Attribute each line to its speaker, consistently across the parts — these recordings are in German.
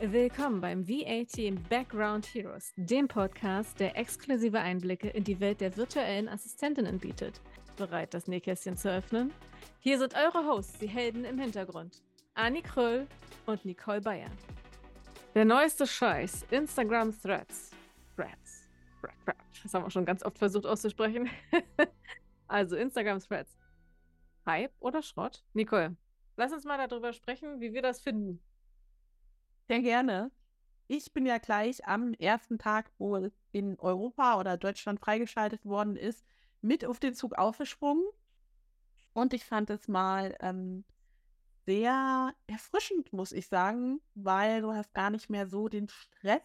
Speaker 1: Willkommen beim VAT Background Heroes, dem Podcast, der exklusive Einblicke in die Welt der virtuellen Assistentinnen bietet. Bereit, das Nähkästchen zu öffnen? Hier sind eure Hosts, die Helden im Hintergrund. Anni Kröll und Nicole Bayer. Der neueste Scheiß, Instagram Threads. Threads. Das haben wir schon ganz oft versucht auszusprechen. also Instagram Threads. Hype oder Schrott? Nicole, lass uns mal darüber sprechen, wie wir das finden.
Speaker 2: Sehr gerne. Ich bin ja gleich am ersten Tag, wo in Europa oder Deutschland freigeschaltet worden ist, mit auf den Zug aufgesprungen. Und ich fand es mal ähm, sehr erfrischend, muss ich sagen, weil du hast gar nicht mehr so den Stress,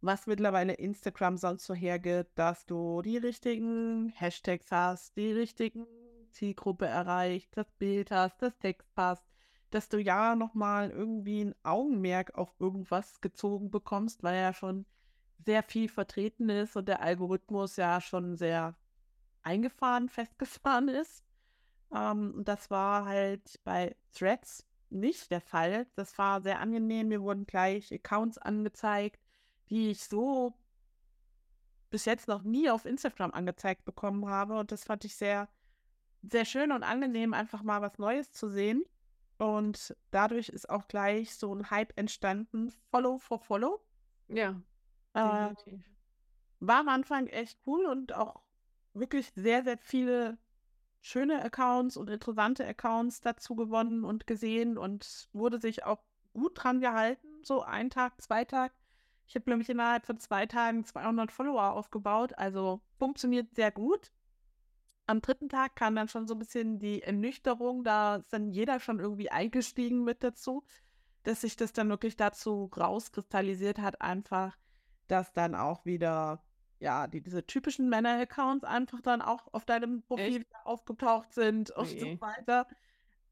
Speaker 2: was mittlerweile Instagram sonst so hergibt, dass du die richtigen Hashtags hast, die richtigen Zielgruppe erreicht, das Bild hast, das Text passt dass du ja nochmal irgendwie ein Augenmerk auf irgendwas gezogen bekommst, weil ja schon sehr viel vertreten ist und der Algorithmus ja schon sehr eingefahren, festgefahren ist. Ähm, und das war halt bei Threads nicht der Fall. Das war sehr angenehm. Mir wurden gleich Accounts angezeigt, die ich so bis jetzt noch nie auf Instagram angezeigt bekommen habe. Und das fand ich sehr, sehr schön und angenehm, einfach mal was Neues zu sehen. Und dadurch ist auch gleich so ein Hype entstanden, Follow for Follow.
Speaker 1: Ja.
Speaker 2: Äh, war am Anfang echt cool und auch wirklich sehr, sehr viele schöne Accounts und interessante Accounts dazu gewonnen und gesehen und wurde sich auch gut dran gehalten. So ein Tag, zwei Tage. Ich habe, glaube ich, innerhalb von zwei Tagen 200 Follower aufgebaut. Also funktioniert sehr gut am dritten Tag kam dann schon so ein bisschen die Ernüchterung, da ist dann jeder schon irgendwie eingestiegen mit dazu, dass sich das dann wirklich dazu rauskristallisiert hat, einfach, dass dann auch wieder, ja, die, diese typischen Männer-Accounts einfach dann auch auf deinem Profil aufgetaucht sind und okay. so weiter.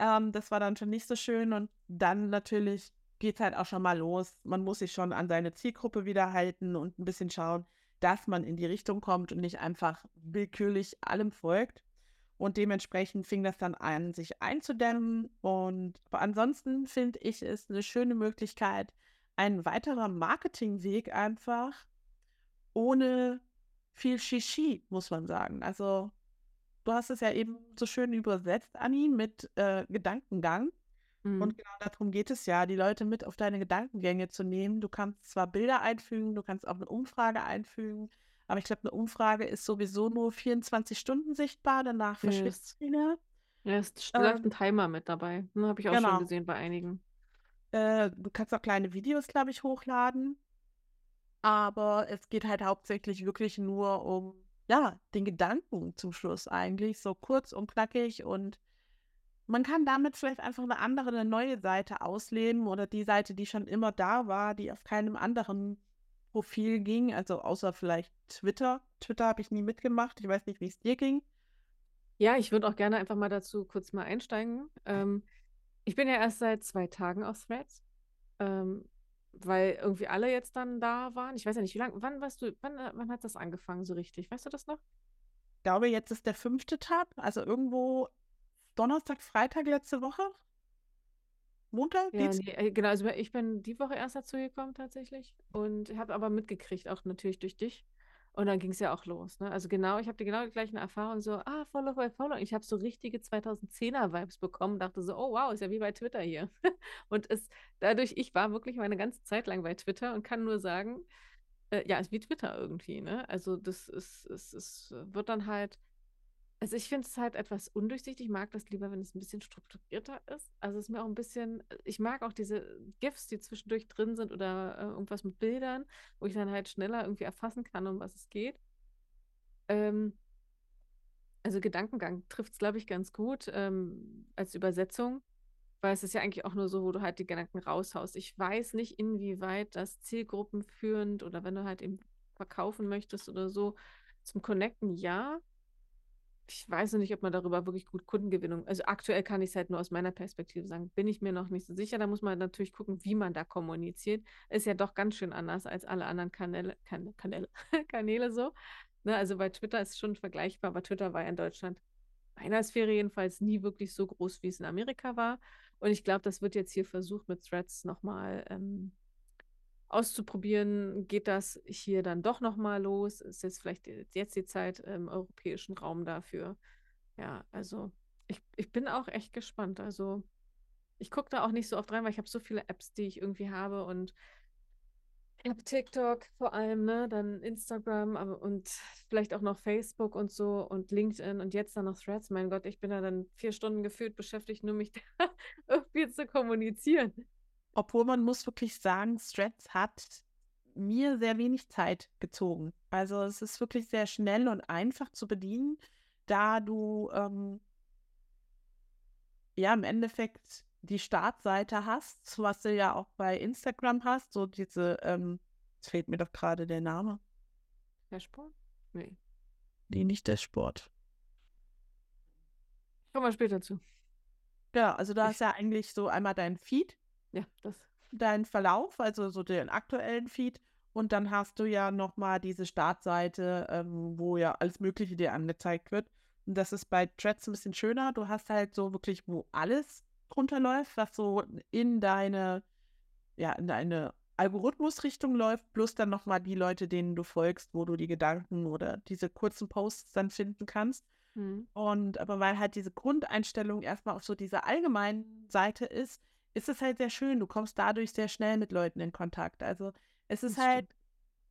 Speaker 2: Ähm, das war dann schon nicht so schön und dann natürlich geht es halt auch schon mal los. Man muss sich schon an seine Zielgruppe wieder halten und ein bisschen schauen, dass man in die Richtung kommt und nicht einfach willkürlich allem folgt. Und dementsprechend fing das dann an, sich einzudämmen. Und ansonsten finde ich es eine schöne Möglichkeit, ein weiterer Marketingweg einfach ohne viel Shishi, muss man sagen. Also du hast es ja eben so schön übersetzt, Anni, mit äh, Gedankengang. Mhm. Und genau darum geht es ja, die Leute mit auf deine Gedankengänge zu nehmen. Du kannst zwar Bilder einfügen, du kannst auch eine Umfrage einfügen, aber ich glaube, eine Umfrage ist sowieso nur 24 Stunden sichtbar, danach verschwindet
Speaker 1: es wieder. Ja, es läuft ähm, ein Timer mit dabei. Ne, Habe ich auch genau. schon gesehen bei einigen.
Speaker 2: Äh, du kannst auch kleine Videos, glaube ich, hochladen. Aber es geht halt hauptsächlich wirklich nur um, ja, den Gedanken zum Schluss eigentlich. So kurz und knackig und man kann damit vielleicht einfach eine andere, eine neue Seite ausleben oder die Seite, die schon immer da war, die auf keinem anderen Profil ging, also außer vielleicht Twitter. Twitter habe ich nie mitgemacht. Ich weiß nicht, wie es dir ging.
Speaker 1: Ja, ich würde auch gerne einfach mal dazu kurz mal einsteigen. Ähm, ich bin ja erst seit zwei Tagen auf Threads, ähm, weil irgendwie alle jetzt dann da waren. Ich weiß ja nicht, wie lange, wann warst du, wann, wann hat das angefangen so richtig? Weißt du das noch?
Speaker 2: Ich glaube, jetzt ist der fünfte Tag, also irgendwo Donnerstag, Freitag letzte Woche? Montag?
Speaker 1: Ja, nee, äh, genau. Also ich bin die Woche erst dazu gekommen tatsächlich und habe aber mitgekriegt, auch natürlich durch dich. Und dann ging es ja auch los. Ne? Also genau, ich habe die genau die gleichen Erfahrungen, so, ah, Follow by Follow. Ich habe so richtige 2010er-Vibes bekommen, dachte so, oh wow, ist ja wie bei Twitter hier. und es dadurch, ich war wirklich meine ganze Zeit lang bei Twitter und kann nur sagen, äh, ja, ist wie Twitter irgendwie. Ne? Also das ist, es, es wird dann halt also ich finde es halt etwas undurchsichtig. Ich mag das lieber, wenn es ein bisschen strukturierter ist. Also es ist mir auch ein bisschen, ich mag auch diese GIFs, die zwischendurch drin sind oder äh, irgendwas mit Bildern, wo ich dann halt schneller irgendwie erfassen kann, um was es geht. Ähm, also Gedankengang trifft es, glaube ich, ganz gut ähm, als Übersetzung, weil es ist ja eigentlich auch nur so, wo du halt die Gedanken raushaust. Ich weiß nicht, inwieweit das zielgruppenführend oder wenn du halt eben verkaufen möchtest oder so, zum Connecten ja, ich weiß noch nicht, ob man darüber wirklich gut Kundengewinnung, also aktuell kann ich es halt nur aus meiner Perspektive sagen, bin ich mir noch nicht so sicher. Da muss man natürlich gucken, wie man da kommuniziert. Ist ja doch ganz schön anders als alle anderen Kanäle, kan Kanäle, Kanäle so. Ne, also bei Twitter ist schon vergleichbar, aber Twitter war ja in Deutschland meiner Sphäre jedenfalls nie wirklich so groß, wie es in Amerika war. Und ich glaube, das wird jetzt hier versucht, mit Threads nochmal ähm, auszuprobieren, geht das hier dann doch nochmal los? Ist jetzt vielleicht jetzt die Zeit im europäischen Raum dafür? Ja, also ich, ich bin auch echt gespannt. Also ich gucke da auch nicht so oft rein, weil ich habe so viele Apps, die ich irgendwie habe und ich habe TikTok vor allem, ne, dann Instagram aber, und vielleicht auch noch Facebook und so und LinkedIn und jetzt dann noch Threads. Mein Gott, ich bin da dann vier Stunden gefühlt beschäftigt, nur mich da irgendwie zu kommunizieren.
Speaker 2: Obwohl man muss wirklich sagen, Threads hat mir sehr wenig Zeit gezogen. Also es ist wirklich sehr schnell und einfach zu bedienen, da du ähm, ja im Endeffekt die Startseite hast, was du ja auch bei Instagram hast, so diese, ähm, jetzt fehlt mir doch gerade der Name.
Speaker 1: Dashboard? Nee.
Speaker 2: Nee, nicht Dashboard.
Speaker 1: Kommen wir später zu.
Speaker 2: Ja, also da ist ja eigentlich so einmal dein Feed.
Speaker 1: Ja, das.
Speaker 2: Dein Verlauf, also so den aktuellen Feed. Und dann hast du ja nochmal diese Startseite, ähm, wo ja alles Mögliche dir angezeigt wird. Und das ist bei Threads ein bisschen schöner. Du hast halt so wirklich, wo alles drunter läuft, was so in deine, ja, in deine Algorithmusrichtung läuft, plus dann nochmal die Leute, denen du folgst, wo du die Gedanken oder diese kurzen Posts dann finden kannst. Mhm. Und aber weil halt diese Grundeinstellung erstmal auf so dieser allgemeinen Seite ist, ist es halt sehr schön. Du kommst dadurch sehr schnell mit Leuten in Kontakt. Also es ist halt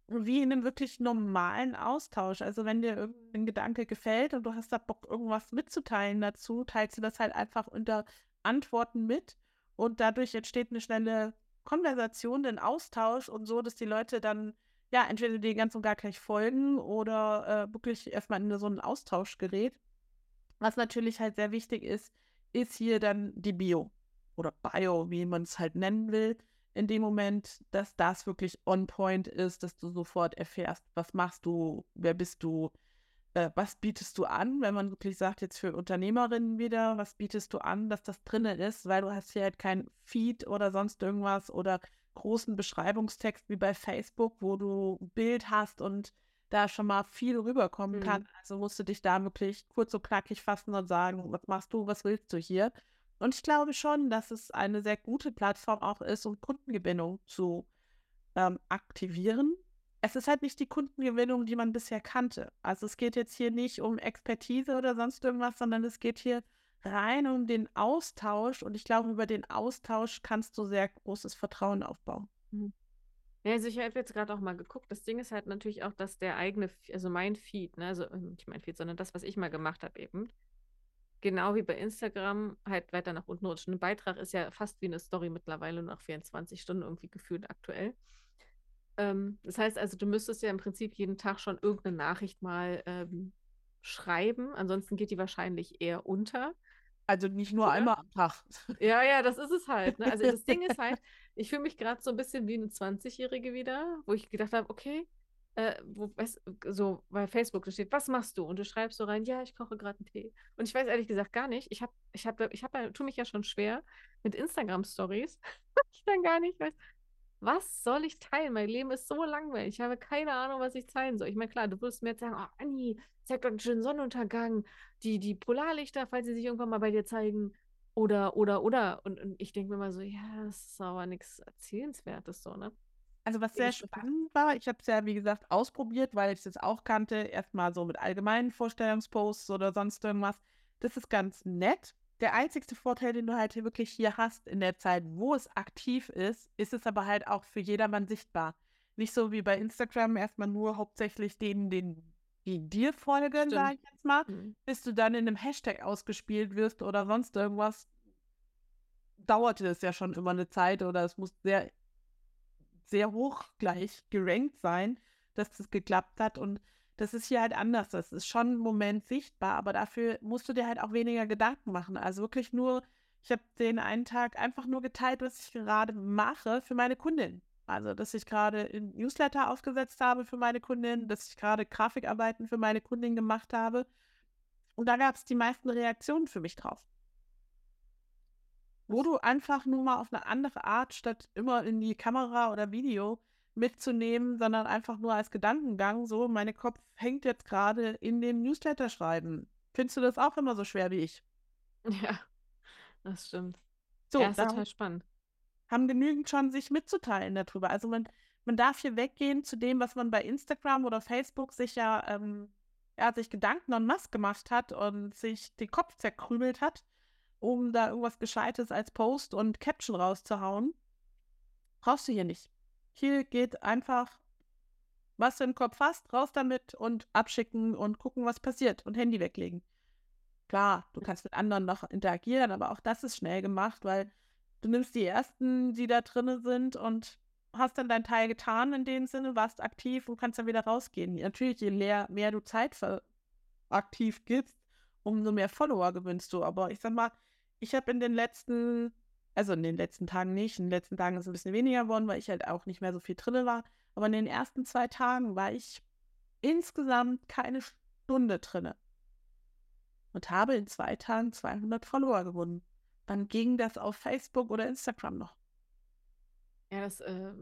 Speaker 2: wie in einem wirklich normalen Austausch. Also wenn dir irgendein Gedanke gefällt und du hast da Bock, irgendwas mitzuteilen dazu, teilst du das halt einfach unter Antworten mit und dadurch entsteht eine schnelle Konversation, ein Austausch und so, dass die Leute dann ja entweder dir ganz und gar gleich folgen oder äh, wirklich erstmal in so einen Austausch gerät. Was natürlich halt sehr wichtig ist, ist hier dann die Bio oder Bio, wie man es halt nennen will. In dem Moment, dass das wirklich on point ist, dass du sofort erfährst, was machst du, wer bist du, äh, was bietest du an, wenn man wirklich sagt, jetzt für Unternehmerinnen wieder, was bietest du an, dass das drinnen ist, weil du hast hier halt kein Feed oder sonst irgendwas oder großen Beschreibungstext wie bei Facebook, wo du ein Bild hast und da schon mal viel rüberkommen mhm. kann. Also musst du dich da wirklich kurz und knackig fassen und sagen, was machst du, was willst du hier? Und ich glaube schon, dass es eine sehr gute Plattform auch ist, um Kundengewinnung zu ähm, aktivieren es ist halt nicht die Kundengewinnung, die man bisher kannte. Also es geht jetzt hier nicht um Expertise oder sonst irgendwas, sondern es geht hier rein um den Austausch und ich glaube, über den Austausch kannst du sehr großes Vertrauen aufbauen.
Speaker 1: Mhm. Ja, also ich habe jetzt gerade auch mal geguckt. Das Ding ist halt natürlich auch, dass der eigene, also mein Feed, ne, also ähm, nicht mein Feed, sondern das, was ich mal gemacht habe eben, genau wie bei Instagram halt weiter nach unten rutscht. Ein Beitrag ist ja fast wie eine Story mittlerweile, nach 24 Stunden irgendwie gefühlt aktuell. Ähm, das heißt also, du müsstest ja im Prinzip jeden Tag schon irgendeine Nachricht mal ähm, schreiben. Ansonsten geht die wahrscheinlich eher unter.
Speaker 2: Also nicht nur Oder? einmal am Tag.
Speaker 1: Ja, ja, das ist es halt. Ne? Also das Ding ist halt, ich fühle mich gerade so ein bisschen wie eine 20-Jährige wieder, wo ich gedacht habe, okay, äh, wo, weißt, so bei Facebook da steht, was machst du? Und du schreibst so rein, ja, ich koche gerade einen Tee. Und ich weiß ehrlich gesagt gar nicht. Ich habe, ich habe, ich habe, tue mich ja schon schwer mit Instagram-Stories. ich dann gar nicht weiß, was soll ich teilen? Mein Leben ist so langweilig. Ich habe keine Ahnung, was ich teilen soll. Ich meine, klar, du würdest mir jetzt sagen, oh, Anni, zeig doch einen schönen Sonnenuntergang, die, die Polarlichter, falls sie sich irgendwann mal bei dir zeigen. Oder, oder, oder. Und, und ich denke mir mal so, ja, das ist aber nichts Erzählenswertes so, ne?
Speaker 2: Also was sehr spannend war, ich habe es ja, wie gesagt, ausprobiert, weil ich es auch kannte, erstmal so mit allgemeinen Vorstellungsposts oder sonst irgendwas. Das ist ganz nett der einzigste Vorteil, den du halt wirklich hier hast in der Zeit, wo es aktiv ist, ist es aber halt auch für jedermann sichtbar. Nicht so wie bei Instagram erstmal nur hauptsächlich denen, denen die dir folgen, sag ich jetzt mal, mhm. bis du dann in einem Hashtag ausgespielt wirst oder sonst irgendwas, dauerte es ja schon immer eine Zeit oder es muss sehr, sehr hoch gleich gerankt sein, dass das geklappt hat und das ist hier halt anders. Das ist schon im Moment sichtbar, aber dafür musst du dir halt auch weniger Gedanken machen. Also wirklich nur, ich habe den einen Tag einfach nur geteilt, was ich gerade mache für meine Kundin. Also, dass ich gerade ein Newsletter aufgesetzt habe für meine Kundin, dass ich gerade Grafikarbeiten für meine Kundin gemacht habe. Und da gab es die meisten Reaktionen für mich drauf. Wo du einfach nur mal auf eine andere Art, statt immer in die Kamera oder Video, mitzunehmen, sondern einfach nur als Gedankengang, so, meine Kopf hängt jetzt gerade in dem Newsletter schreiben. Findest du das auch immer so schwer wie ich?
Speaker 1: Ja, das stimmt. So, ja, ist total spannend.
Speaker 2: Haben genügend schon sich mitzuteilen darüber. Also man, man darf hier weggehen zu dem, was man bei Instagram oder Facebook sich ja, ähm, er hat sich Gedanken an Mask gemacht hat und sich den Kopf zerkrümelt hat, um da irgendwas Gescheites als Post und Caption rauszuhauen. Brauchst du hier nicht. Hier geht einfach, was du im Kopf hast, raus damit und abschicken und gucken, was passiert und Handy weglegen. Klar, du kannst mit anderen noch interagieren, aber auch das ist schnell gemacht, weil du nimmst die ersten, die da drin sind und hast dann deinen Teil getan in dem Sinne, warst aktiv und kannst dann wieder rausgehen. Natürlich, je mehr, mehr du Zeit aktiv gibst, umso mehr Follower gewinnst du. Aber ich sag mal, ich habe in den letzten, also in den letzten Tagen nicht, in den letzten Tagen ist es ein bisschen weniger geworden, weil ich halt auch nicht mehr so viel drin war. Aber in den ersten zwei Tagen war ich insgesamt keine Stunde drinne und habe in zwei Tagen 200 Follower gewonnen. Dann ging das auf Facebook oder Instagram noch.
Speaker 1: Ja, das, äh,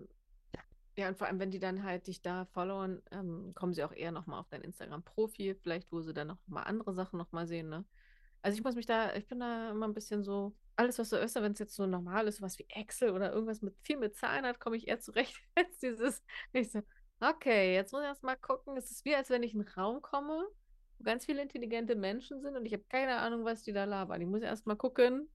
Speaker 1: ja, und vor allem, wenn die dann halt dich da followen, ähm, kommen sie auch eher nochmal auf dein Instagram-Profil, vielleicht, wo sie dann nochmal andere Sachen nochmal sehen, ne? Also ich muss mich da, ich bin da immer ein bisschen so, alles, was so ist, wenn es jetzt so normal ist, was wie Excel oder irgendwas mit viel mit Zahlen hat, komme ich eher zurecht als dieses, ich so, okay, jetzt muss ich erst mal gucken, es ist wie, als wenn ich in einen Raum komme, wo ganz viele intelligente Menschen sind und ich habe keine Ahnung, was die da labern. Ich muss erst mal gucken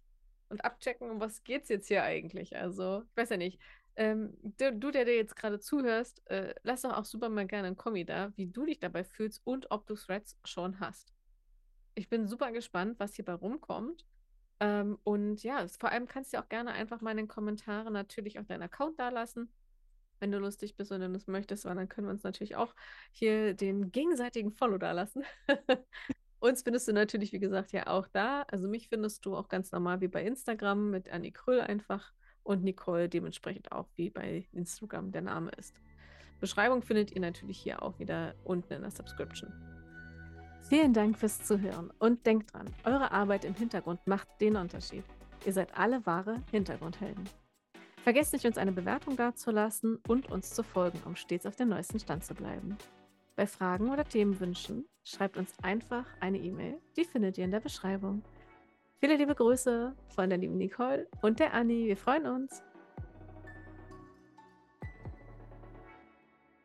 Speaker 1: und abchecken, um was geht es jetzt hier eigentlich. Also, ich weiß ja nicht, ähm, du, du, der dir jetzt gerade zuhörst, äh, lass doch auch super mal gerne einen Kommi da, wie du dich dabei fühlst und ob du Threads schon hast. Ich bin super gespannt, was hierbei rumkommt. Ähm, und ja, vor allem kannst du auch gerne einfach mal in den Kommentaren natürlich auch deinen Account da lassen, wenn du lustig bist und das möchtest, weil dann können wir uns natürlich auch hier den gegenseitigen Follow da lassen. Uns findest du natürlich, wie gesagt, ja auch da. Also mich findest du auch ganz normal wie bei Instagram mit Annie Kröll einfach und Nicole dementsprechend auch wie bei Instagram der Name ist. Beschreibung findet ihr natürlich hier auch wieder unten in der Subscription. Vielen Dank fürs Zuhören und denkt dran, eure Arbeit im Hintergrund macht den Unterschied. Ihr seid alle wahre Hintergrundhelden. Vergesst nicht, uns eine Bewertung dazulassen und uns zu folgen, um stets auf dem neuesten Stand zu bleiben. Bei Fragen oder Themenwünschen schreibt uns einfach eine E-Mail, die findet ihr in der Beschreibung. Viele liebe Grüße von der lieben Nicole und der Anni. Wir freuen uns.